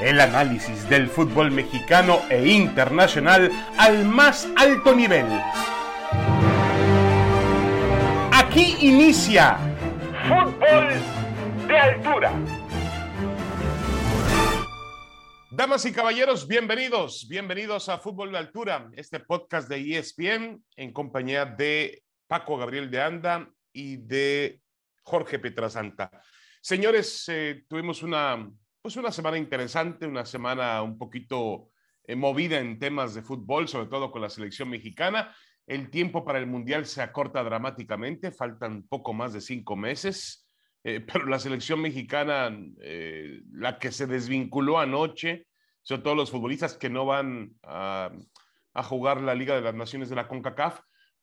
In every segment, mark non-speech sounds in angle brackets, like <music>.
El análisis del fútbol mexicano e internacional al más alto nivel. Aquí inicia Fútbol de Altura. Damas y caballeros, bienvenidos, bienvenidos a Fútbol de Altura, este podcast de ESPN en compañía de Paco Gabriel de Anda y de Jorge Petrasanta. Señores, eh, tuvimos una, pues una semana interesante, una semana un poquito eh, movida en temas de fútbol, sobre todo con la selección mexicana. El tiempo para el Mundial se acorta dramáticamente, faltan poco más de cinco meses. Eh, <laughs> pero la selección mexicana, eh, la que se desvinculó anoche, sobre todo los futbolistas que no van a, jugar la Liga de las Naciones de la CONCACAF,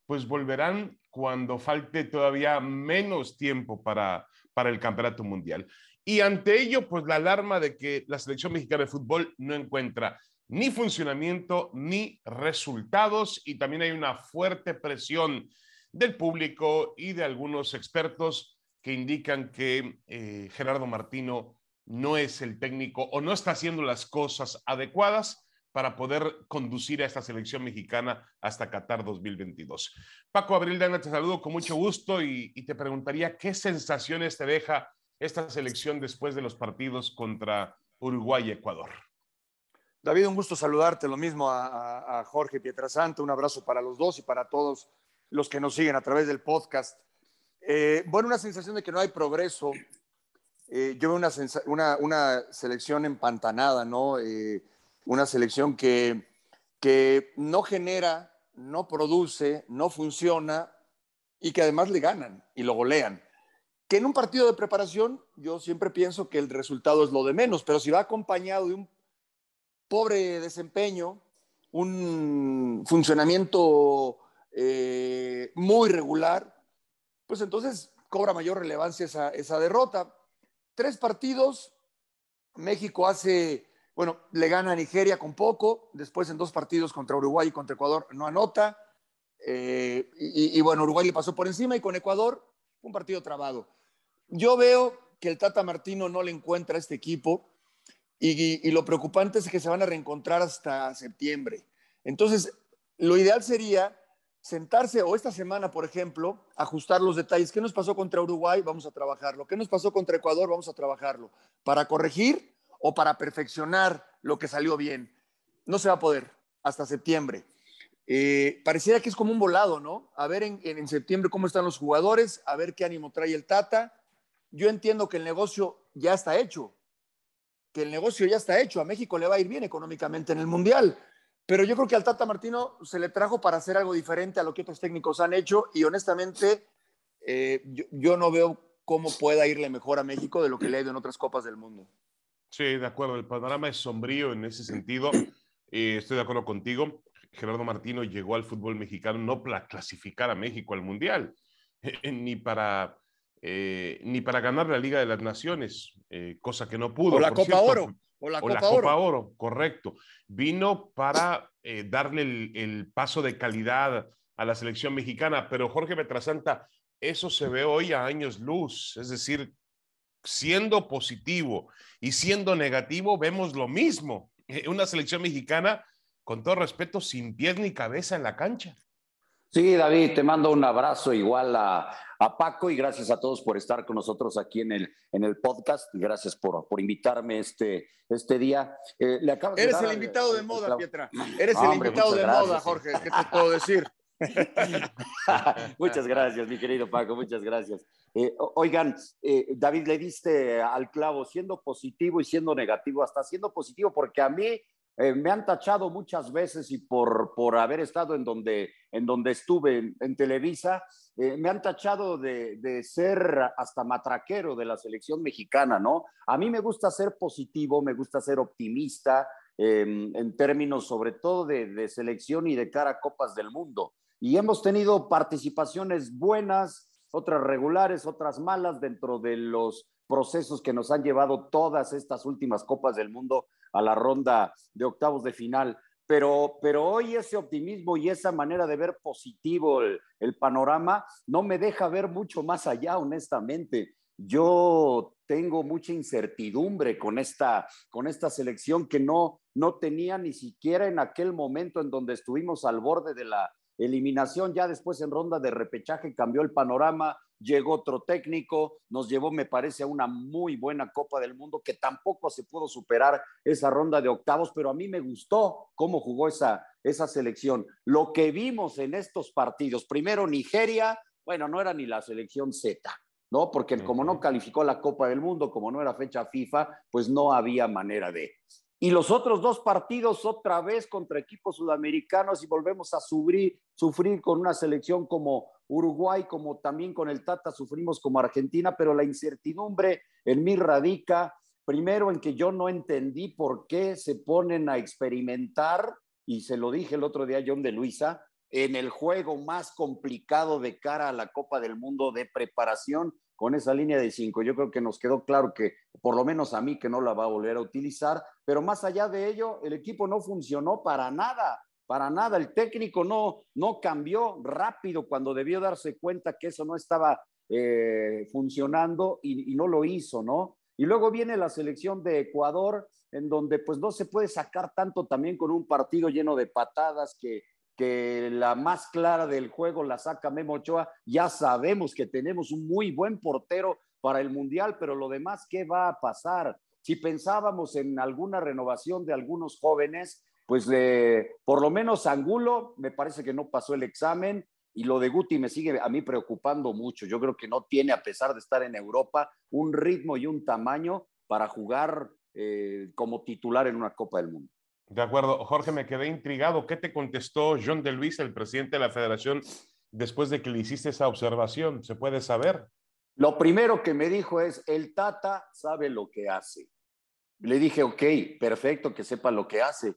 pues volverán cuando falte todavía menos tiempo para, para el Campeonato Mundial. Y ante ello, pues la alarma de que la selección mexicana de fútbol no encuentra ni funcionamiento ni resultados y también hay una fuerte presión del público y de algunos expertos que indican que eh, Gerardo Martino no es el técnico o no está haciendo las cosas adecuadas para poder conducir a esta selección mexicana hasta Qatar 2022. Paco Abril Dana, te saludo con mucho gusto y, te preguntaría qué sensaciones te deja esta selección después de los partidos contra Uruguay y Ecuador. David, un gusto saludarte, lo mismo a, Jorge Pietrasanta, un abrazo para los dos y para todos los que nos siguen a través del podcast. Eh, bueno, una sensación de que no hay progreso. Eh, yo veo una, una, selección empantanada, ¿no? Eh, una selección que, que no genera, no produce, no funciona y que además le ganan y lo golean. Que en un partido de preparación yo siempre pienso que el resultado es lo de menos, pero si va acompañado de un pobre desempeño, un funcionamiento muy regular, pues entonces cobra mayor relevancia esa, esa derrota. Tres partidos, México hace, bueno, le gana a Nigeria con poco, después en dos partidos contra Uruguay y contra Ecuador no anota, eh, y, bueno, Uruguay le pasó por encima y con Ecuador un partido trabado. Yo veo que el Tata Martino no le encuentra a este equipo y, lo preocupante es que se van a reencontrar hasta septiembre. Entonces, lo ideal sería sentarse o esta semana, por ejemplo, ajustar los detalles. ¿Qué nos pasó contra Uruguay? Vamos a trabajarlo. ¿Qué nos pasó contra Ecuador? Vamos a trabajarlo. Para corregir o para perfeccionar lo que salió bien. No se va a poder hasta septiembre. Eh, pareciera que es como un volado, ¿no? A ver en, septiembre cómo están los jugadores, a ver qué ánimo trae el Tata. Yo entiendo que el negocio ya está hecho, que el negocio ya está hecho. A México le va a ir bien económicamente en el Mundial. Pero yo creo que al Tata Martino se le trajo para hacer algo diferente a lo que otros técnicos han hecho y honestamente eh, yo, no veo cómo pueda irle mejor a México de lo que le ha ido en otras copas del mundo. Sí, de acuerdo. El panorama es sombrío en ese sentido. Eh, estoy de acuerdo contigo. Gerardo Martino llegó al fútbol mexicano no para clasificar a México al Mundial, <laughs> ni para eh, ni para ganar la Liga de las Naciones, cosa que no pudo. O la Copa Oro. O la, Copa, Oro. correcto. Vino para eh, darle el, paso de calidad a la selección mexicana, pero Jorge Petrasanta, eso se ve hoy a años luz, es decir, siendo positivo y siendo negativo, vemos lo mismo. Eh, <laughs> una selección mexicana, con todo respeto, sin pies ni cabeza en la cancha. Sí, David, te mando un abrazo igual a, Paco y gracias a todos por estar con nosotros aquí en el, en el podcast y gracias por, por invitarme este, este día. Eh, <laughs> Eres el invitado de moda, Pietra. Eres el invitado de moda, Jorge. ¿Qué te puedo decir? <laughs> muchas gracias, mi querido Paco, muchas gracias. Eh, oigan, eh, David, le diste al clavo siendo positivo y siendo negativo, hasta siendo positivo, porque a mí eh, me han tachado muchas veces y por, por haber estado en donde, en donde estuve en, Televisa, eh, me han tachado de, de, ser hasta matraquero de la selección mexicana, ¿no? A mí me gusta ser positivo, me gusta ser optimista em, en términos sobre todo de, de selección y de cara a Copas del Mundo. Y hemos tenido participaciones buenas, otras regulares, otras malas dentro de los procesos que nos han llevado todas estas últimas Copas del Mundo a la ronda de octavos de final. Pero, pero hoy ese optimismo y esa manera de ver positivo el, panorama no me deja ver mucho más allá, honestamente. Yo tengo mucha incertidumbre con esta, con esta selección que no, no tenía ni siquiera en aquel momento en donde estuvimos al borde de la eliminación. Ya después en ronda de repechaje cambió el panorama, llegó otro técnico, nos llevó, me parece, a una muy buena Copa del Mundo que tampoco se pudo superar esa ronda de octavos, pero a mí me gustó cómo jugó esa, esa selección. Lo que vimos en estos partidos, primero Nigeria, bueno, no era ni la selección Z, ¿no? Porque como no calificó la Copa del Mundo, como no era fecha FIFA, pues no había manera de. Y los otros dos partidos otra vez contra equipos sudamericanos y volvemos a sufrir, sufrir con una selección como Uruguay, como también con el Tata sufrimos como Argentina, pero la incertidumbre en mí radica primero en que yo no entendí por qué se ponen a experimentar, y se lo dije el otro día a John de Luisa, en el juego más complicado de cara a la Copa del Mundo de preparación con esa línea de cinco. Yo creo que nos quedó claro que, por lo menos a mí, que no la va a volver a utilizar, pero más allá de ello, el equipo no funcionó para nada, para nada. El técnico no, no cambió rápido cuando debió darse cuenta que eso no estaba eh, funcionando y, no lo hizo, ¿no? Y luego viene la selección de Ecuador, en donde pues no se puede sacar tanto también con un partido lleno de patadas que que la más clara del juego la saca Memo Ochoa. Ya sabemos que tenemos un muy buen portero para el Mundial, pero lo demás, ¿qué va a pasar? Si pensábamos en alguna renovación de algunos jóvenes, pues por lo menos Angulo me parece que no pasó el examen y lo de Guti me sigue a mí preocupando mucho. Yo creo que no tiene, a pesar de estar en Europa, un ritmo y un tamaño para jugar eh, como titular en una Copa del Mundo. De acuerdo. Jorge, me quedé intrigado. ¿Qué te contestó John de Luis, el presidente de la federación, después de que le hiciste esa observación? ¿Se puede saber? Lo primero que me dijo es, el Tata sabe lo que hace. Le dije, ok, perfecto que sepa lo que hace,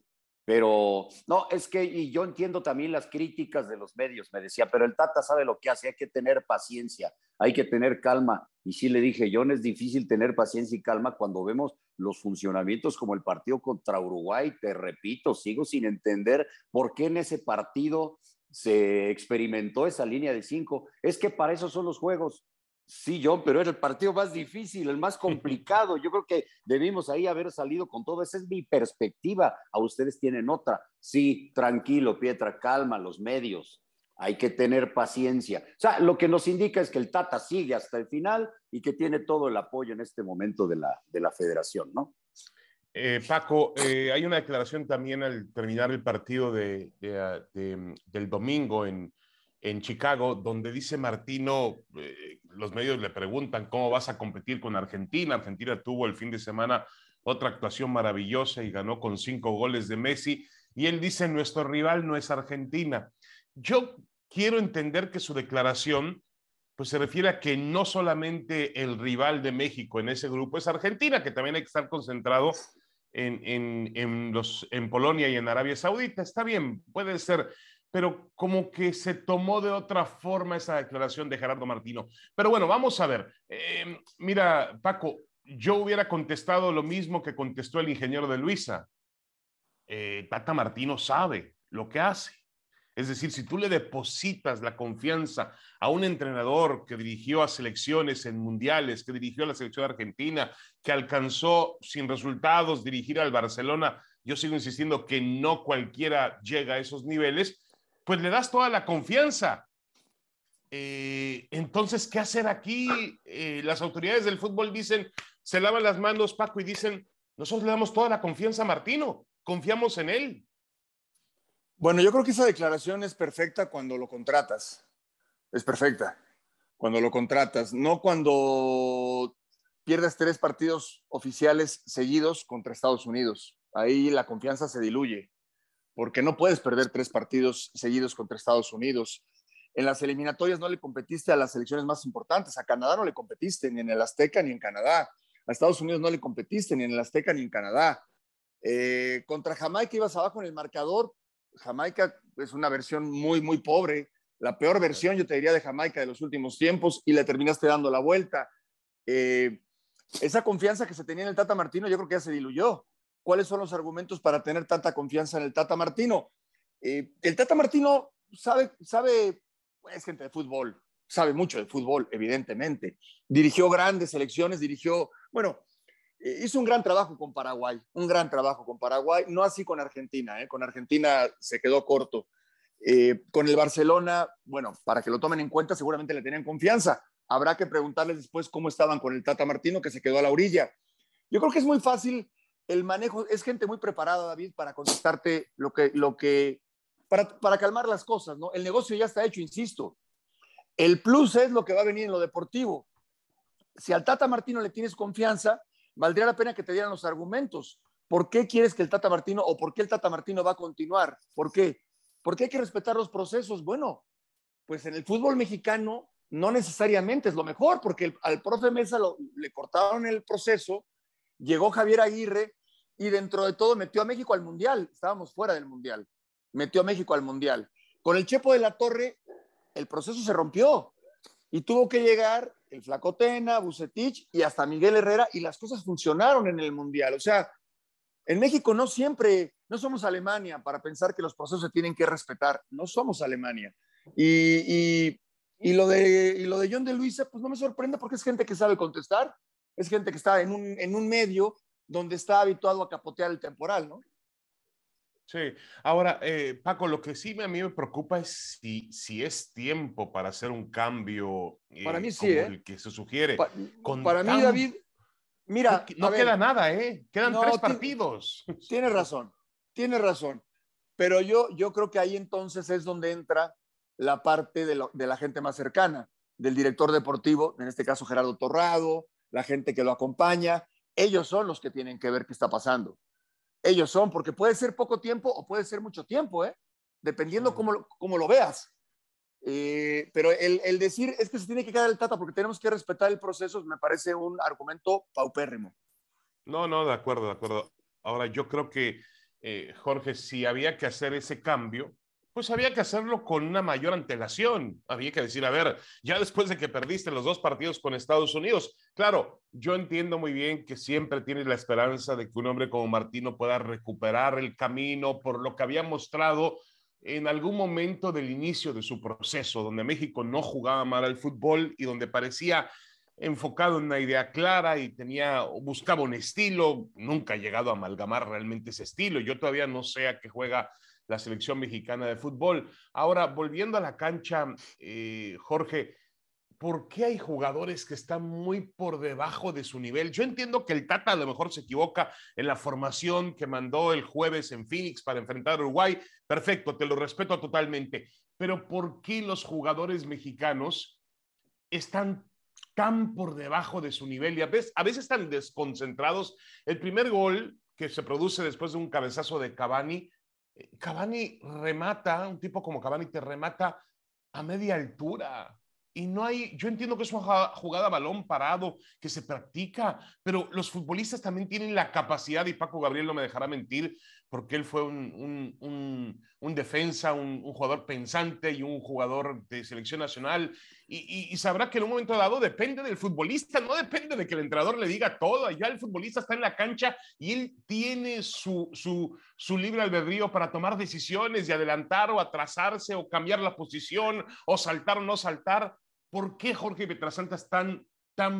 pero no, es que, y yo entiendo también las críticas de los medios, me decía, pero el Tata sabe lo que hace, hay que tener paciencia, hay que tener calma. Y sí le dije, John, es difícil tener paciencia y calma cuando vemos los funcionamientos como el partido contra Uruguay. Te repito, sigo sin entender por qué en ese partido se experimentó esa línea de cinco. Es que para eso son los juegos. Sí, John, pero era el partido más difícil, el más <laughs> complicado. Yo creo que debimos ahí haber salido con todo. Esa es mi perspectiva. A ustedes tienen otra. Sí, tranquilo, Pietra, calma, los medios. Hay que tener paciencia. O sea, lo que nos indica es que el Tata sigue hasta el final y que tiene todo el apoyo en este momento de la, de la federación, ¿no? Eh, Paco, eh, hay una declaración también al terminar el partido de, del domingo en, en Chicago, donde dice Martino, eh, los medios le preguntan cómo vas a competir con Argentina. Argentina tuvo el fin de semana otra actuación maravillosa y ganó con cinco goles de Messi. Y él dice, nuestro rival no es Argentina. Yo quiero entender que su declaración pues se refiere a que no solamente el rival de México en ese grupo es Argentina, que también hay que estar concentrado en, en, en, los, en Polonia y en Arabia Saudita. Está bien, puede ser, pero como que se tomó de otra forma esa declaración de Gerardo Martino. Pero bueno, vamos a ver. Eh, mira, Paco, yo hubiera contestado lo mismo que contestó el ingeniero de Luisa. Eh, Tata Martino sabe lo que hace. Es decir, si tú le depositas la confianza a un entrenador que dirigió a selecciones en mundiales, que dirigió a la selección argentina, que alcanzó sin resultados dirigir al Barcelona, yo sigo insistiendo que no cualquiera llega a esos niveles, pues le das toda la confianza. Eh, entonces, ¿qué hacer aquí? Eh, las autoridades del fútbol dicen, se lavan las manos, Paco, y dicen, nosotros le damos toda la confianza a Martino, confiamos en él. Bueno, yo creo que esa declaración es perfecta cuando lo contratas. Es perfecta cuando lo contratas, no cuando pierdes tres partidos oficiales seguidos contra Estados Unidos. Ahí la confianza se diluye porque no puedes perder tres partidos seguidos contra Estados Unidos. En las eliminatorias no le competiste a las selecciones más importantes. A Canadá no le competiste ni en el Azteca ni en Canadá. A Estados Unidos no le competiste ni en el Azteca ni en Canadá. Eh, contra Jamaica ibas abajo en el marcador. Jamaica es una versión muy, muy pobre. La peor versión, yo te diría, de Jamaica de los últimos tiempos y le terminaste dando la vuelta. Eh, esa confianza que se tenía en el Tata Martino, yo creo que ya se diluyó cuáles son los argumentos para tener tanta confianza en el Tata Martino. Eh, el Tata Martino sabe, sabe, es gente de fútbol, sabe mucho de fútbol, evidentemente. Dirigió grandes selecciones, dirigió, bueno, eh, hizo un gran trabajo con Paraguay, un gran trabajo con Paraguay, no así con Argentina, ¿eh? con Argentina se quedó corto. Eh, con el Barcelona, bueno, para que lo tomen en cuenta, seguramente le tenían confianza. Habrá que preguntarles después cómo estaban con el Tata Martino, que se quedó a la orilla. Yo creo que es muy fácil el manejo, es gente muy preparada, David, para contestarte lo que, lo que, para, para calmar las cosas, ¿no? El negocio ya está hecho, insisto. El plus es lo que va a venir en lo deportivo. Si al Tata Martino le tienes confianza, valdría la pena que te dieran los argumentos. ¿Por qué quieres que el Tata Martino o por qué el Tata Martino va a continuar? ¿Por qué? Porque hay que respetar los procesos. Bueno, pues en el fútbol mexicano no necesariamente es lo mejor, porque al profe Mesa le cortaron el proceso, llegó Javier Aguirre y dentro de todo metió a México al Mundial. Estábamos fuera del Mundial. Metió a México al Mundial. Con el Chepo de la Torre, el proceso se rompió y tuvo que llegar el Flacotena, Bucetich y hasta Miguel Herrera y las cosas funcionaron en el Mundial. O sea, en México no siempre, no somos Alemania para pensar que los procesos se tienen que respetar. No somos Alemania. Y, y, lo, de, y lo de John de Luisa, pues no me sorprende porque es gente que sabe contestar, es gente que está en un, en un medio donde está habituado a capotear el temporal, ¿no? Sí, ahora, eh, Paco, lo que sí a mí me preocupa es si, si es tiempo para hacer un cambio para mí eh, sí, ¿eh? el que se sugiere. para mí, David, mira. No, queda nada, ¿eh? Quedan tres partidos. <laughs> Tienes razón, tienes razón. Pero yo, yo creo que ahí entonces es donde entra la parte de, de la gente más cercana, del director deportivo, en este caso Gerardo Torrado, la gente que lo acompaña. Ellos son los que tienen que ver qué está pasando ellos son, porque puede ser poco tiempo o puede ser mucho tiempo, ¿eh? dependiendo cómo, cómo lo veas. Eh, pero el, el, decir es que se tiene que quedar el Tata porque tenemos que respetar el proceso me parece un argumento paupérrimo. No, no, de acuerdo, de acuerdo. Ahora, yo creo que, eh, Jorge, si había que hacer ese cambio, pues había que hacerlo con una mayor antelación. Había que decir, a ver, ya después de que perdiste los dos partidos con Estados Unidos, claro, yo entiendo muy bien que siempre tienes la esperanza de que un hombre como Martino pueda recuperar el camino por lo que había mostrado en algún momento del inicio de su proceso, donde México no jugaba mal al fútbol y donde parecía enfocado en una idea clara y tenía, buscaba un estilo, nunca ha llegado a amalgamar realmente ese estilo. Yo todavía no sé a qué juega la selección mexicana de fútbol. Ahora, volviendo a la cancha, eh, Jorge, ¿por qué hay jugadores que están muy por debajo de su nivel? Yo entiendo que el Tata a lo mejor se equivoca en la formación que mandó el jueves en Phoenix para enfrentar a Uruguay. Perfecto, te lo respeto totalmente. Pero ¿por qué los jugadores mexicanos están tan por debajo de su nivel y a veces, a veces están desconcentrados? El primer gol que se produce después de un cabezazo de Cavani Cavani remata, un tipo como Cavani te remata a media altura. Y no hay, yo entiendo que es una jugada balón parado que se practica, pero los futbolistas también tienen la capacidad, y Paco Gabriel no me dejará mentir, porque él fue un, un, un, defensa, un, jugador pensante y un jugador de selección nacional, y, y, sabrá que en un momento dado depende del futbolista, no depende de que el entrenador le diga todo, ya el futbolista está en la cancha y él tiene su, su, su libre albedrío para tomar decisiones y adelantar o atrasarse o cambiar la posición o saltar o no saltar. ¿Por qué Jorge Petrasanta están tan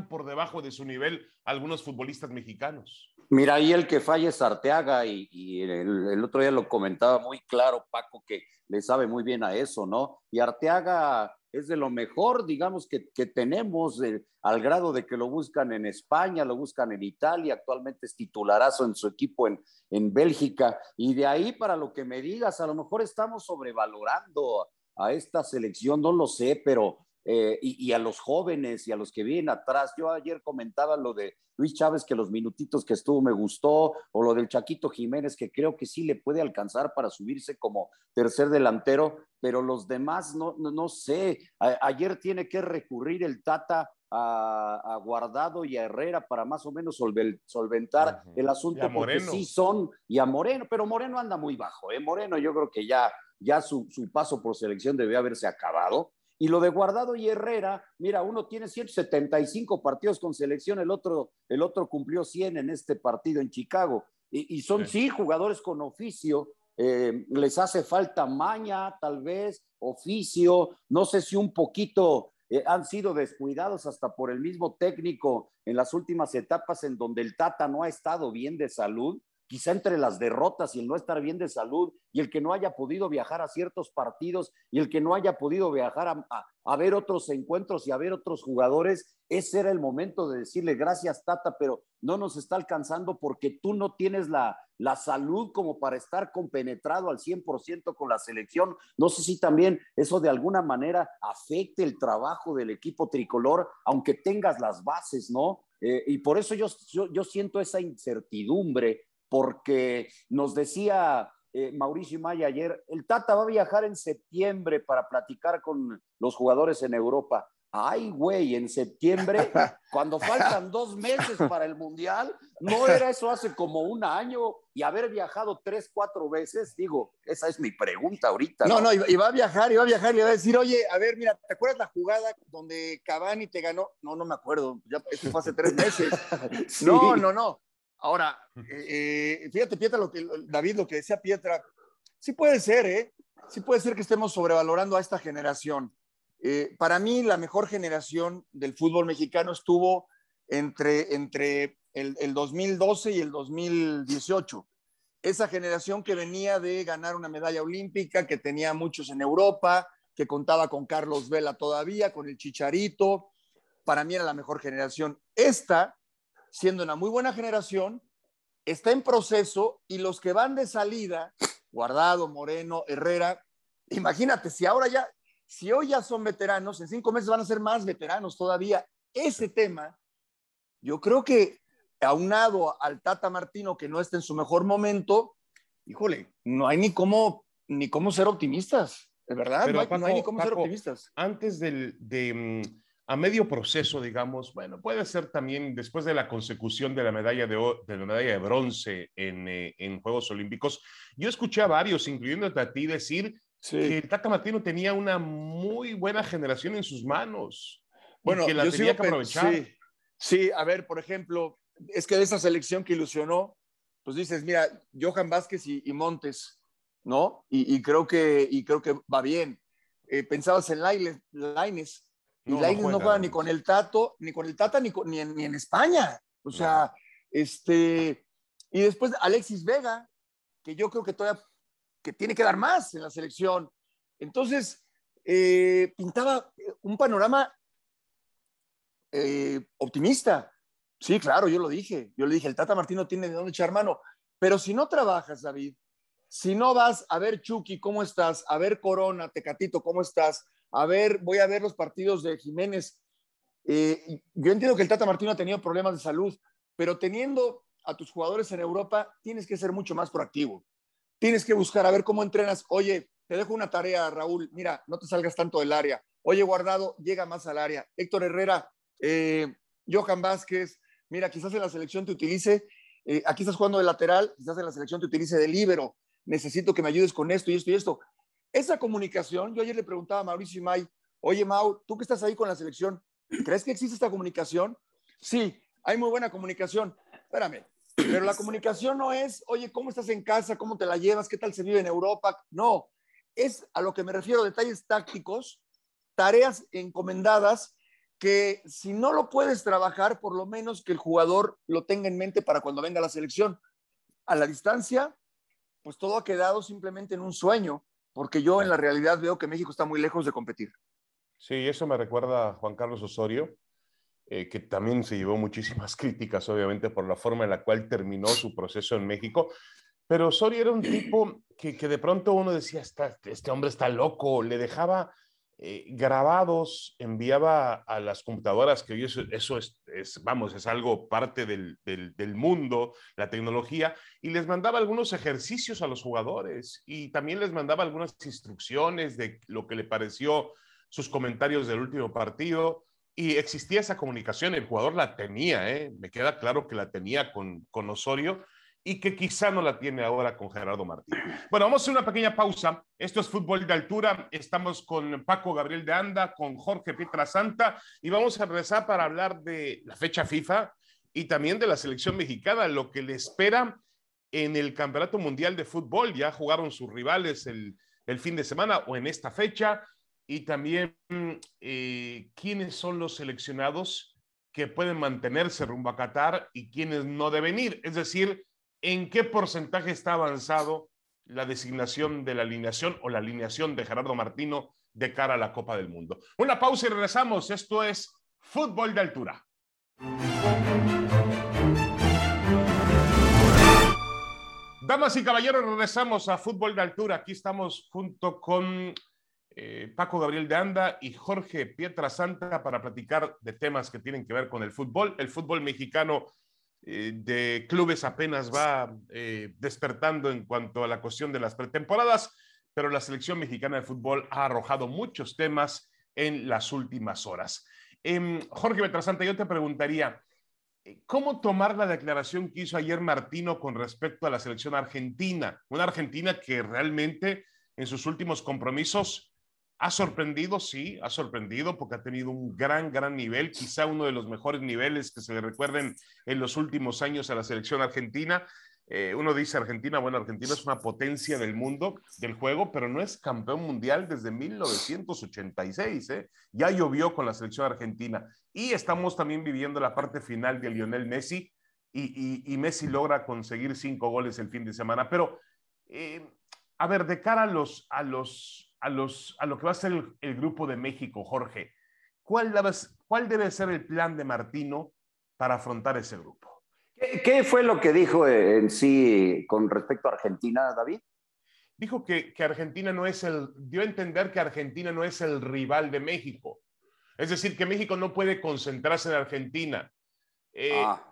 por debajo de su nivel algunos futbolistas mexicanos? Mira, ahí el que falla es Arteaga y, el, otro día lo comentaba muy claro Paco que le sabe muy bien a eso, ¿no? Y Arteaga es de lo mejor, digamos, que, tenemos eh, al grado de que lo buscan en España, lo buscan en Italia, actualmente es titularazo en su equipo en, en Bélgica. Y de ahí para lo que me digas, a lo mejor estamos sobrevalorando a esta selección, no lo sé, pero eh, y, a los jóvenes y a los que vienen atrás. Yo ayer comentaba lo de Luis Chávez, que los minutitos que estuvo me gustó, o lo del Chaquito Jiménez, que creo que sí le puede alcanzar para subirse como tercer delantero, pero los demás no, no, sé. ayer tiene que recurrir el Tata a, Guardado y a Herrera para más o menos solventar el asunto, porque sí son, y a Moreno, pero Moreno anda muy bajo, ¿eh? Moreno yo creo que ya, ya su, su paso por selección debe haberse acabado y lo de Guardado y Herrera, mira, uno tiene 175 partidos con selección, el otro, el otro cumplió 100 en este partido en Chicago. Y, son sí. jugadores con oficio, eh, les hace falta maña, tal vez, oficio, no sé si un poquito eh, han sido descuidados hasta por el mismo técnico en las últimas etapas en donde el Tata no ha estado bien de salud quizá entre las derrotas y el no estar bien de salud y el que no haya podido viajar a ciertos partidos y el que no haya podido viajar a, ver otros encuentros y a ver otros jugadores, ese era el momento de decirle gracias Tata, pero no nos está alcanzando porque tú no tienes la, la salud como para estar compenetrado al 100% con la selección. No sé si también eso de alguna manera afecte el trabajo del equipo tricolor, aunque tengas las bases, ¿no? Eh, y por eso yo, yo siento esa incertidumbre porque nos decía eh, Mauricio Maya ayer, el Tata va a viajar en septiembre para platicar con los jugadores en Europa. Ay, güey, en septiembre, <laughs> cuando faltan dos meses para el Mundial, ¿no era eso hace como un año y haber viajado tres, cuatro veces? Digo, esa es mi pregunta ahorita. No, no, no iba a viajar, iba a viajar y iba a decir, oye, a ver, mira, ¿te acuerdas la jugada donde Cavani te ganó? No, no me acuerdo, ya, eso fue hace tres meses. <laughs> No, no, no. Ahora, eh, eh, fíjate, Pietra, lo que, David, lo que decía Pietra, sí puede ser, ¿eh? Sí puede ser que estemos sobrevalorando a esta generación. Eh, para mí, la mejor generación del fútbol mexicano estuvo entre, entre el, el 2012 y el 2018. Esa generación que venía de ganar una medalla olímpica, que tenía muchos en Europa, que contaba con Carlos Vela todavía, con el Chicharito. Para mí era la mejor generación. Esta siendo una muy buena generación, está en proceso y los que van de salida, Guardado, Moreno, Herrera, imagínate, si ahora ya, si hoy ya son veteranos, en cinco meses van a ser más veteranos todavía. Ese tema, yo creo que aunado al Tata Martino, que no está en su mejor momento, híjole, no hay ni cómo, ni cómo ser optimistas, de verdad, no, hay, ni cómo ser optimistas. Antes del, de mm, a medio proceso, digamos, bueno, puede ser también después de la consecución de la medalla de, de, la medalla de bronce en, eh, en, Juegos Olímpicos. Yo escuché a varios, incluyéndote a ti, decir que el Tata Martino tenía una muy buena generación en sus manos. Bueno, que la tenía que aprovechar. Sí, sí, a ver, por ejemplo, es que de esa selección que ilusionó, pues dices, mira, Johan Vázquez y, Montes, ¿no? Y, creo que, y creo que va bien. Eh, pensabas en Laines, y no, no juega, ni con el Tato, ni con el Tata, ni, ni, en, España. O sea, este. Y después Alexis Vega, que yo creo que todavía que tiene que dar más en la selección. Entonces, eh, pintaba un panorama eh, optimista. Sí, claro, yo lo dije. Yo le dije, el Tata Martino tiene de dónde echar mano. Pero si no trabajas, David, si no vas a ver Chucky, ¿cómo estás? A ver Corona, Tecatito, ¿cómo estás? A ver, voy a ver los partidos de Jiménez. Eh, yo entiendo que el Tata Martino ha tenido problemas de salud, pero teniendo a tus jugadores en Europa, tienes que ser mucho más proactivo. Tienes que buscar a ver cómo entrenas. Oye, te dejo una tarea, Raúl. Mira, no te salgas tanto del área. Oye, Guardado, llega más al área. Héctor Herrera, eh, Johan Vázquez, mira, quizás en la selección te utilice, eh, aquí estás jugando de lateral, quizás en la selección te utilice de líbero. Necesito que me ayudes con esto y esto y esto. Esa comunicación, yo ayer le preguntaba a Mauricio May, oye Mau, tú que estás ahí con la selección, ¿crees que existe esta comunicación? Sí, hay muy buena comunicación. Espérame, pero la comunicación no es, oye, ¿cómo estás en casa? ¿Cómo te la llevas? ¿Qué tal se vive en Europa? No, es a lo que me refiero, detalles tácticos, tareas encomendadas que si no lo puedes trabajar, por lo menos que el jugador lo tenga en mente para cuando venga la selección. A la distancia, pues todo ha quedado simplemente en un sueño porque yo en la realidad veo que México está muy lejos de competir. Sí, eso me recuerda a Juan Carlos Osorio, eh, que también se llevó muchísimas <laughs> críticas, obviamente, por la forma en la cual terminó su proceso en México. Pero Osorio era un tipo que, que de pronto uno decía, este hombre está loco, le dejaba eh, grabados, enviaba a las computadoras, que hoy eso, eso es, vamos, es algo parte del, del, mundo, la tecnología, y les mandaba algunos ejercicios a los jugadores y también les mandaba algunas instrucciones de lo que le pareció sus comentarios del último partido. Y existía esa comunicación, el jugador la tenía, ¿eh? me queda claro que la tenía con, con Osorio, y que quizá no la tiene ahora con Gerardo Martín. <clears throat> Bueno, vamos a hacer una pequeña pausa. Esto es Fútbol de Altura. Estamos con Paco Gabriel de Anda, con Jorge Pietra Santa y vamos a regresar para hablar de la fecha FIFA y también de la selección mexicana, lo que le espera en el Campeonato Mundial de Fútbol. Ya jugaron sus rivales el, el fin de semana o en esta fecha. y también eh, quiénes son los seleccionados que pueden mantenerse rumbo a Qatar y quiénes no deben ir. Es decir, en qué porcentaje está avanzado la designación de la alineación o la alineación de Gerardo Martino de cara a la Copa del Mundo. Una pausa y regresamos. Esto es Fútbol de Altura. Damas y caballeros, regresamos a Fútbol de Altura. Aquí estamos junto con eh, Paco Gabriel de Anda y Jorge Pietra Santa para platicar de temas que tienen que ver con el fútbol. El fútbol mexicano de clubes apenas va eh, despertando en cuanto a la cuestión de las pretemporadas, pero la selección mexicana de fútbol ha arrojado muchos temas en las últimas horas. Em, Jorge Pietra Santa, yo te preguntaría, ¿cómo tomar la declaración que hizo ayer Martino con respecto a la selección argentina? Una Argentina que realmente en sus últimos compromisos ha sorprendido, sí, ha sorprendido porque ha tenido un gran, gran nivel, quizá uno de los mejores niveles que se le recuerden en los últimos años a la selección argentina. Eh, uno dice Argentina, bueno, Argentina es una potencia del mundo del juego, pero no es campeón mundial desde 1986. ¿eh? Ya llovió con la selección argentina y estamos también viviendo la parte final de Lionel Messi y, Messi logra conseguir cinco goles el fin de semana. Pero, eh, a ver, de cara a los, a los a, los, a lo que va a ser el, grupo de México, Jorge, ¿cuál debe, ¿cuál debe ser el plan de Martino para afrontar ese grupo? ¿Qué, fue lo que dijo en sí con respecto a Argentina, David? Dijo que, que, Argentina no es el, dio a entender que Argentina no es el rival de México. Es decir, que México no puede concentrarse en Argentina. Eh, ah.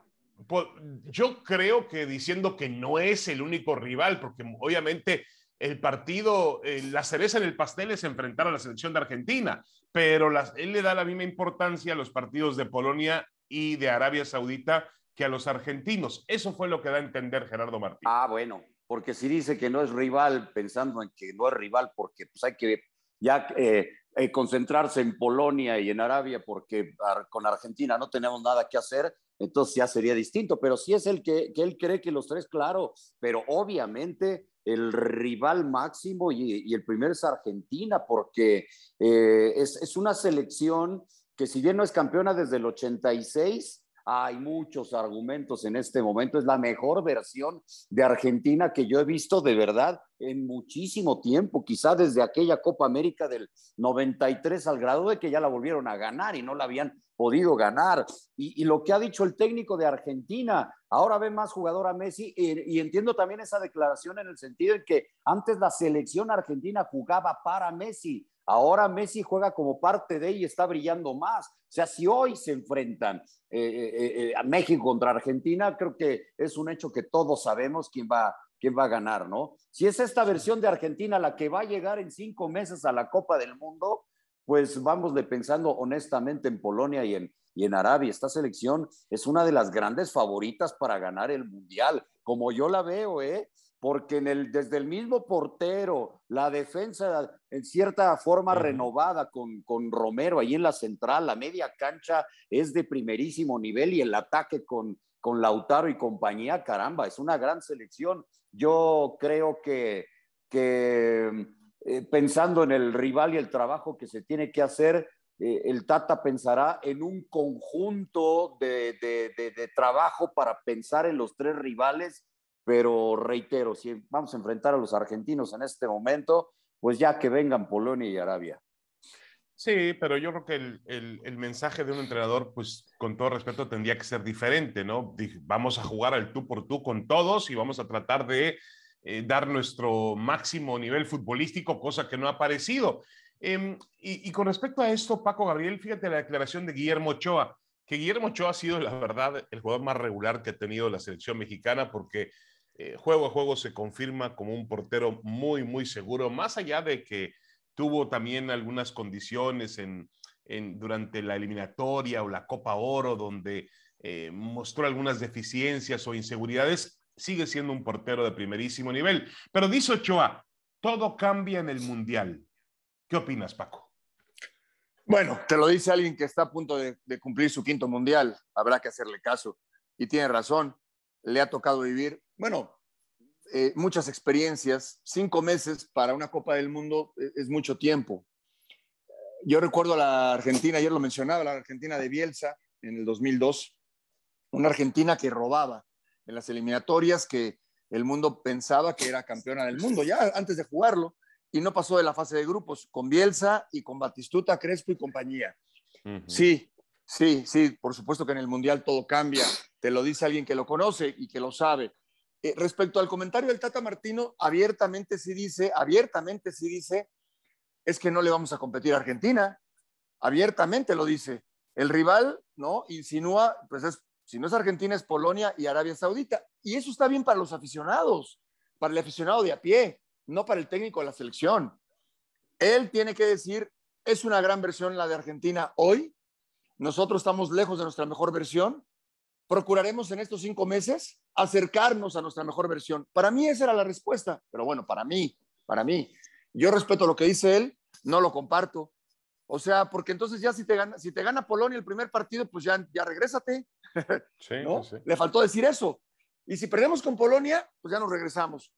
Yo creo que diciendo que no es el único rival, porque obviamente el partido, eh, la cereza en el pastel es enfrentar a la selección de Argentina, pero él le da la misma importancia a los partidos de Polonia y de Arabia Saudita que a los argentinos. Eso fue lo que da a entender Gerardo Martín. Ah, bueno, porque si dice que no es rival, pensando en que no es rival, porque pues hay que ya eh, eh, concentrarse en Polonia y en Arabia, porque con Argentina no tenemos nada que hacer, entonces ya sería distinto. Pero si es el que, que él cree que los tres, claro, pero obviamente el rival máximo y, el primero es Argentina, porque eh, es, es, una selección que si bien no es campeona desde el 86, hay muchos argumentos en este momento. Es la mejor versión de Argentina que yo he visto de verdad en muchísimo tiempo, quizá desde aquella Copa América del 93 al grado de que ya la volvieron a ganar y no la habían podido ganar. Y, lo que ha dicho el técnico de Argentina, ahora ve más jugador a Messi y, y, entiendo también esa declaración en el sentido de que antes la selección argentina jugaba para Messi, Ahora Messi juega como parte de y está brillando más. O sea, si hoy se enfrentan eh, eh, eh, a México contra Argentina, creo que es un hecho que todos sabemos quién va, quién va a ganar, ¿no? Si es esta versión de Argentina la que va a llegar en cinco meses a la Copa del Mundo, pues vamosle pensando honestamente en Polonia y en, y en Arabia. Esta selección es una de las grandes favoritas para ganar el Mundial, como yo la veo, ¿eh? Porque en el, desde el mismo portero, la defensa en cierta forma renovada con, con, Romero ahí en la central, la media cancha es de primerísimo nivel y el ataque con, con Lautaro y compañía, caramba, es una gran selección. Yo creo que, que eh, pensando en el rival y el trabajo que se tiene que hacer, eh, el Tata pensará en un conjunto de, de, de trabajo para pensar en los tres rivales pero reitero, si vamos a enfrentar a los argentinos en este momento, pues ya que vengan Polonia y Arabia. Sí, pero yo creo que el, el, mensaje de un entrenador, pues con todo respeto, tendría que ser diferente, ¿no? Vamos a jugar al tú por tú con todos y vamos a tratar de eh, dar nuestro máximo nivel futbolístico, cosa que no ha aparecido. Em, y, y, con respecto a esto, Paco Gabriel, fíjate la declaración de Guillermo Ochoa, que Guillermo Ochoa ha sido, la verdad, el jugador más regular que ha tenido la selección mexicana, porque eh, juego a juego se confirma como un portero muy, muy seguro, más allá de que tuvo también algunas condiciones en, durante la eliminatoria o la Copa Oro, donde eh, mostró algunas deficiencias o inseguridades, sigue siendo un portero de primerísimo nivel. Pero dice Ochoa, todo cambia en el Mundial. ¿Qué opinas, Paco? Bueno, te lo dice alguien que está a punto de, de cumplir su quinto Mundial. Habrá que hacerle caso. Y tiene razón le ha tocado vivir, bueno, eh, muchas experiencias. Cinco meses para una Copa del Mundo eh, es mucho tiempo. yo recuerdo a la Argentina, ayer lo mencionaba, la Argentina de Bielsa en el 2002, una Argentina que robaba en las eliminatorias, que el mundo pensaba que era campeona del mundo ya antes de jugarlo y no pasó de la fase de grupos con Bielsa y con Batistuta, Crespo y compañía. Sí, sí, sí, por supuesto que en el Mundial todo cambia, te lo dice alguien que lo conoce y que lo sabe. Eh, respecto al comentario del Tata Martino, abiertamente sí dice, abiertamente sí dice, es que no le vamos a competir a Argentina, abiertamente lo dice. El rival, ¿no? Insinúa, pues es si no es Argentina, es Polonia y Arabia Saudita. Y eso está bien para los aficionados, para el aficionado de a pie, no para el técnico de la selección. Él tiene que decir, es una gran versión la de Argentina hoy. Nosotros estamos lejos de nuestra mejor versión. Procuraremos en estos cinco meses acercarnos a nuestra mejor versión. Para mí esa era la respuesta, pero bueno, para mí, para mí. Yo respeto lo que dice él, no lo comparto. O sea, porque entonces ya si te gana, si te gana Polonia el primer partido, pues ya, ya regrésate. <laughs> ¿no? Le faltó decir eso. Y si perdemos con Polonia, pues ya nos regresamos.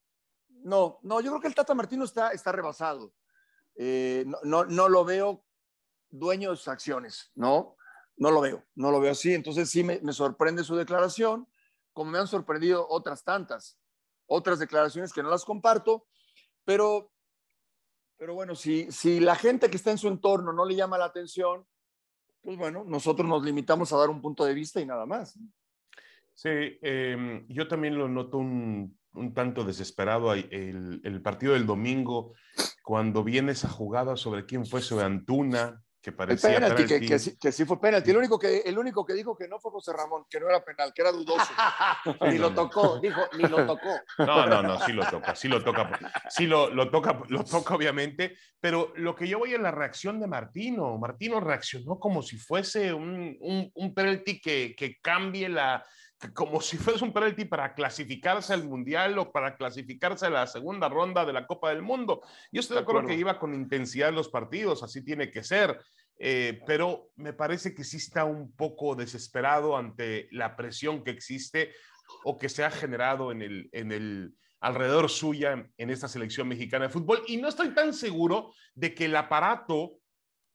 No, no, yo creo que el Tata Martino está, está rebasado. Eh, no, no, lo veo dueño de sus acciones, ¿no? No lo veo, no lo veo así. Entonces sí me, me sorprende su declaración, como me han sorprendido otras tantas, otras declaraciones que no las comparto, pero, pero bueno, si, si la gente que está en su entorno no le llama la atención, pues bueno, nosotros nos limitamos a dar un punto de vista y nada más. Sí, em, yo también lo noto un, un tanto desesperado el, el, partido del domingo, cuando viene esa jugada sobre quién fue sobre Antuna, que parecía penalti, Que, que, sí, fue penalti. El único, que, el único que dijo que no fue José Ramón, que no era penal, que era dudoso. <laughs> ni lo tocó, dijo, ni lo tocó. No, no, no, sí lo toca, sí lo toca, sí lo, lo, toca, lo toca obviamente, pero lo que yo voy en la reacción de Martino, Martino reaccionó como si fuese un, un, un penalti que, que cambie la, como si fuese un penalti para clasificarse al Mundial o para clasificarse a la segunda ronda de la Copa del Mundo. Yo estoy de acuerdo, que iba con intensidad en los partidos, así tiene que ser, eh, pero me parece que sí está un poco desesperado ante la presión que existe o que se ha generado en el, en el alrededor suya en esta selección mexicana de fútbol. Y no estoy tan seguro de que el aparato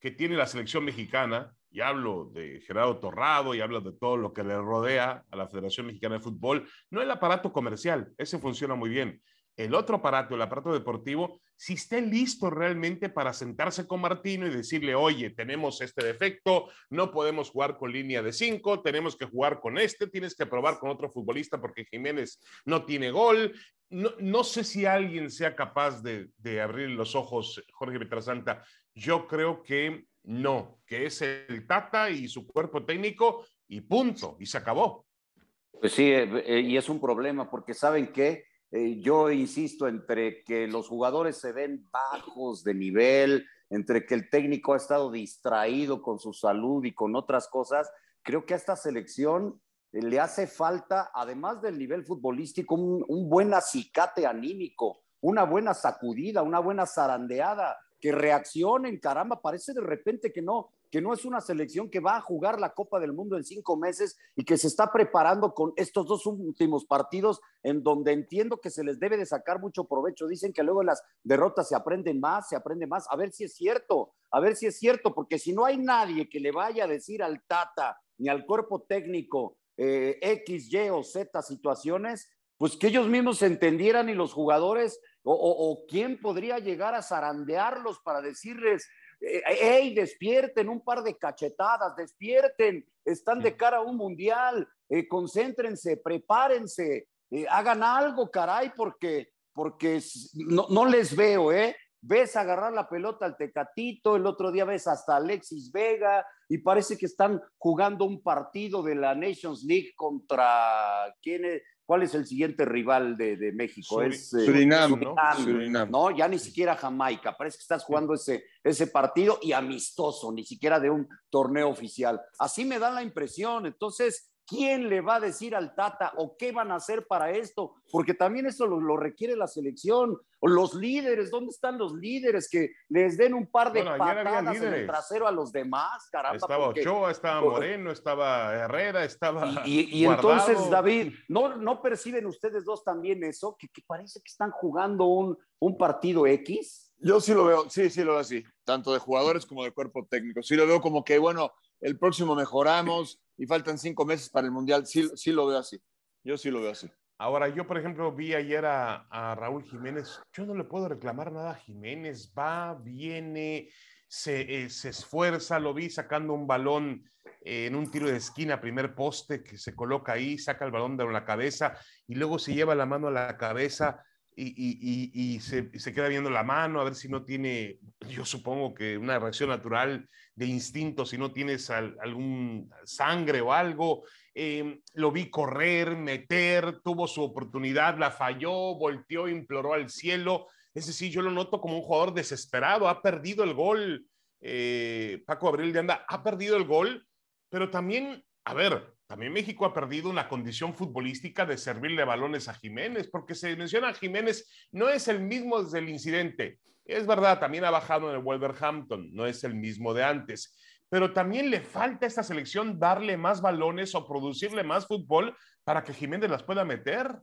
que tiene la selección mexicana y hablo de Gerardo Torrado y hablo de todo lo que le rodea a la Federación Mexicana de Fútbol, no el aparato comercial, ese funciona muy bien. El otro aparato, el aparato deportivo, si esté listo realmente para sentarse con Martino y decirle, oye, tenemos este defecto, no podemos jugar con línea de cinco, tenemos que jugar con este, tienes que probar con otro futbolista porque Jiménez no tiene gol. No, no sé si alguien sea capaz de, abrir los ojos, Jorge Petrasanta. Yo creo que no, que es el Tata y su cuerpo técnico y punto, y se acabó. Pues sí, eh, eh, y es un problema porque saben que eh, yo insisto entre que los jugadores se ven bajos de nivel, entre que el técnico ha estado distraído con su salud y con otras cosas, creo que a esta selección le hace falta, además del nivel futbolístico, un, un buen acicate anímico, una buena sacudida, una buena zarandeada que reaccionen, caramba, parece de repente que no, que no es una selección que va a jugar la Copa del Mundo en cinco meses y que se está preparando con estos dos últimos partidos en donde entiendo que se les debe de sacar mucho provecho. Dicen que luego en las derrotas se aprenden más, se aprende más. A ver si es cierto, a ver si es cierto, porque si no hay nadie que le vaya a decir al Tata ni al cuerpo técnico eh, X, Y o Z situaciones, pues que ellos mismos entendieran y los jugadores o, quién podría llegar a zarandearlos para decirles, hey, despierten un par de cachetadas, despierten, están de cara a un mundial, eh, concéntrense, prepárense, eh, hagan algo, caray, porque, porque no, no, les veo, ¿eh? Ves agarrar la pelota al Tecatito, el otro día ves hasta Alexis Vega y parece que están jugando un partido de la Nations League contra, ¿quién es? ¿Cuál es el siguiente rival de, México? es, eh, Surinam, ¿no? ¿no? Ya ni siquiera Jamaica. Parece que estás jugando ese, ese partido y amistoso, ni siquiera de un torneo oficial. Así me da la impresión. Entonces, ¿Quién le va a decir al Tata o qué van a hacer para esto? Porque también eso lo, requiere la selección. O los líderes, ¿dónde están los líderes que les den un par de patadas en el trasero a los demás? Caramba, estaba Ochoa, estaba Moreno, estaba Herrera, estaba. Y, entonces, David, ¿no, ¿no perciben ustedes dos también eso? Que, parece que están jugando un, un partido X Yo sí lo veo, sí, sí lo veo así, tanto de jugadores como de cuerpo técnico. Sí lo veo como que, bueno, el próximo mejoramos y faltan cinco meses para el Mundial. Sí, sí lo veo así. Yo sí lo veo así. Ahora, yo, por ejemplo, vi ayer a, Raúl Jiménez. Yo no le puedo reclamar nada a Jiménez. Va, viene, se, eh, se esfuerza. Lo vi sacando un balón eh, en un tiro de esquina, primer poste, que se coloca ahí, saca el balón de la cabeza y luego se lleva la mano a la cabeza y, se, queda viendo la mano a ver si no tiene, yo supongo que una reacción natural de instinto, si no tienes algún sangre o algo. Em, lo vi correr, meter, tuvo su oportunidad, la falló, volteó, imploró al cielo. Es decir, yo lo noto como un jugador desesperado, ha perdido el gol. Eh, Paco Abril de Anda ha perdido el gol, pero también, a ver, también México ha perdido una condición futbolística de servirle balones a Jiménez, porque se menciona a Jiménez, no es el mismo desde el incidente. Es verdad, también ha bajado en el Wolverhampton, no es el mismo de antes, pero también le falta a esta selección darle más balones o producirle más fútbol para que Jiménez las pueda meter.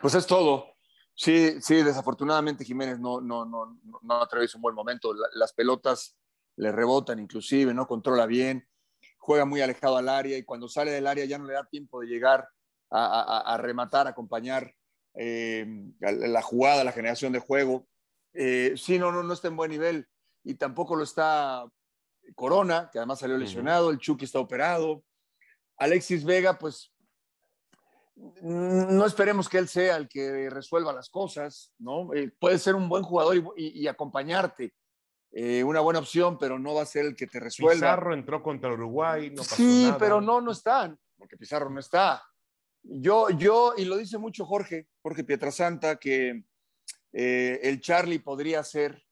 Pues es todo. Sí, sí, desafortunadamente Jiménez no, no, no, no atraviesa un buen momento. las pelotas le rebotan inclusive, no controla bien juega muy alejado al área y cuando sale del área ya no le da tiempo de llegar a, rematar, a acompañar eh, la jugada, la generación de juego. Eh, sí, no, no, no está en buen nivel y tampoco lo está Corona, que además salió lesionado, el Chucky está operado. Alexis Vega, pues no esperemos que él sea el que resuelva las cosas, ¿no? Eh, puede ser un buen jugador y acompañarte, eh, una buena opción, pero no va a ser el que te resuelva. Pizarro entró contra Uruguay, no Sí, pero no, no están, porque Pizarro no está. Yo, yo, y lo dice mucho Jorge, Jorge Pietrasanta, que eh, el Charlie podría ser,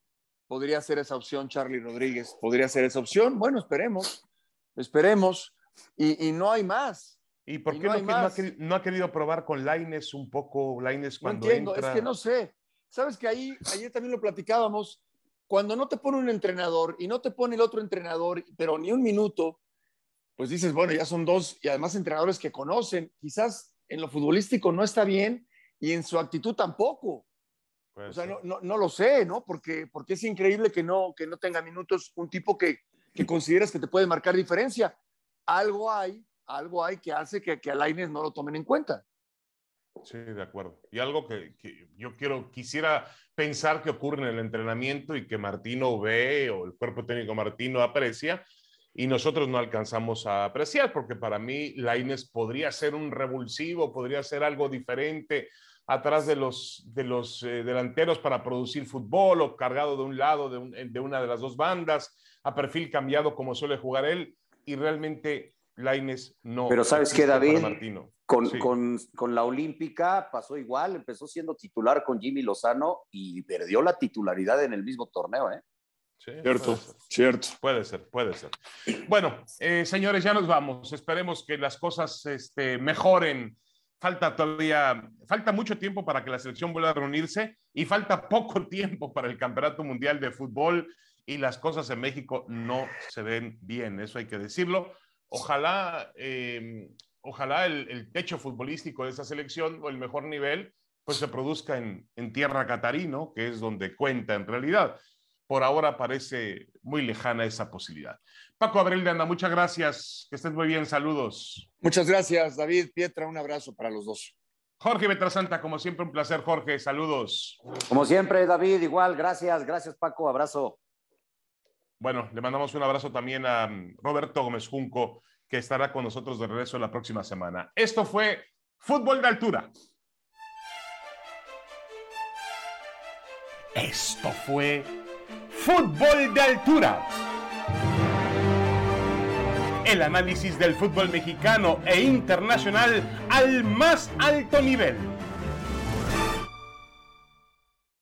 podría ser esa opción, Charlie Rodríguez, podría ser esa opción. Bueno, esperemos, esperemos, y, no hay más. ¿Y por qué no, no, ha querido, probar con Laines un poco, Laines cuando no entiendo, es que no sé. Sabes que ahí, ayer también lo platicábamos, cuando no te pone un entrenador y no te pone el otro entrenador, pero ni un minuto, pues dices, bueno, ya son dos y además entrenadores que conocen. Quizás en lo futbolístico no está bien y en su actitud tampoco. o sea, no, no, lo sé, ¿no? Porque, porque es increíble que no, que no tenga minutos un tipo que, que consideras que te puede marcar diferencia. Algo hay, algo hay que hace que, que a Lainez no lo tomen en cuenta. Sí, de acuerdo. Y algo que, yo quiero, quisiera pensar que ocurre en el entrenamiento y que Martino ve o el cuerpo técnico Martino aprecia y nosotros no alcanzamos a apreciar, porque para mí Laines podría ser un revulsivo, podría ser algo diferente atrás de los, de los eh, delanteros para producir fútbol o cargado de un lado de, de una de las dos bandas, a perfil cambiado como suele jugar él y realmente Laines no. Pero sabes qué, David, con, con, con, la Olímpica pasó igual, empezó siendo titular con Jimmy Lozano y perdió la titularidad en el mismo torneo, ¿eh? cierto, cierto. Puede ser, puede ser. Bueno, eh, señores, ya nos vamos. Esperemos que las cosas este, mejoren. Falta todavía, falta mucho tiempo para que la selección vuelva a reunirse y falta poco <laughs> tiempo para el Campeonato Mundial de Fútbol y las cosas en México no se ven bien, eso hay que decirlo. Ojalá, em, ojalá el, techo futbolístico de esa selección o el mejor nivel pues se produzca en, tierra catarí, Que es donde cuenta en realidad. Por ahora parece muy lejana esa posibilidad. Paco Abril de Anda, muchas gracias. Que estés muy bien. Saludos. Muchas gracias, David. Pietra, un abrazo para los dos. Jorge Betrasanta, como siempre, un placer, Jorge. Saludos. Como siempre, David, igual. Gracias, gracias, Paco. Abrazo. Bueno, le mandamos un abrazo también a mm, Roberto Gómez Junco, que estará con nosotros de regreso la próxima semana. Esto fue Fútbol de Altura. Esto fue Fútbol de Altura. El análisis del fútbol mexicano e internacional al más alto nivel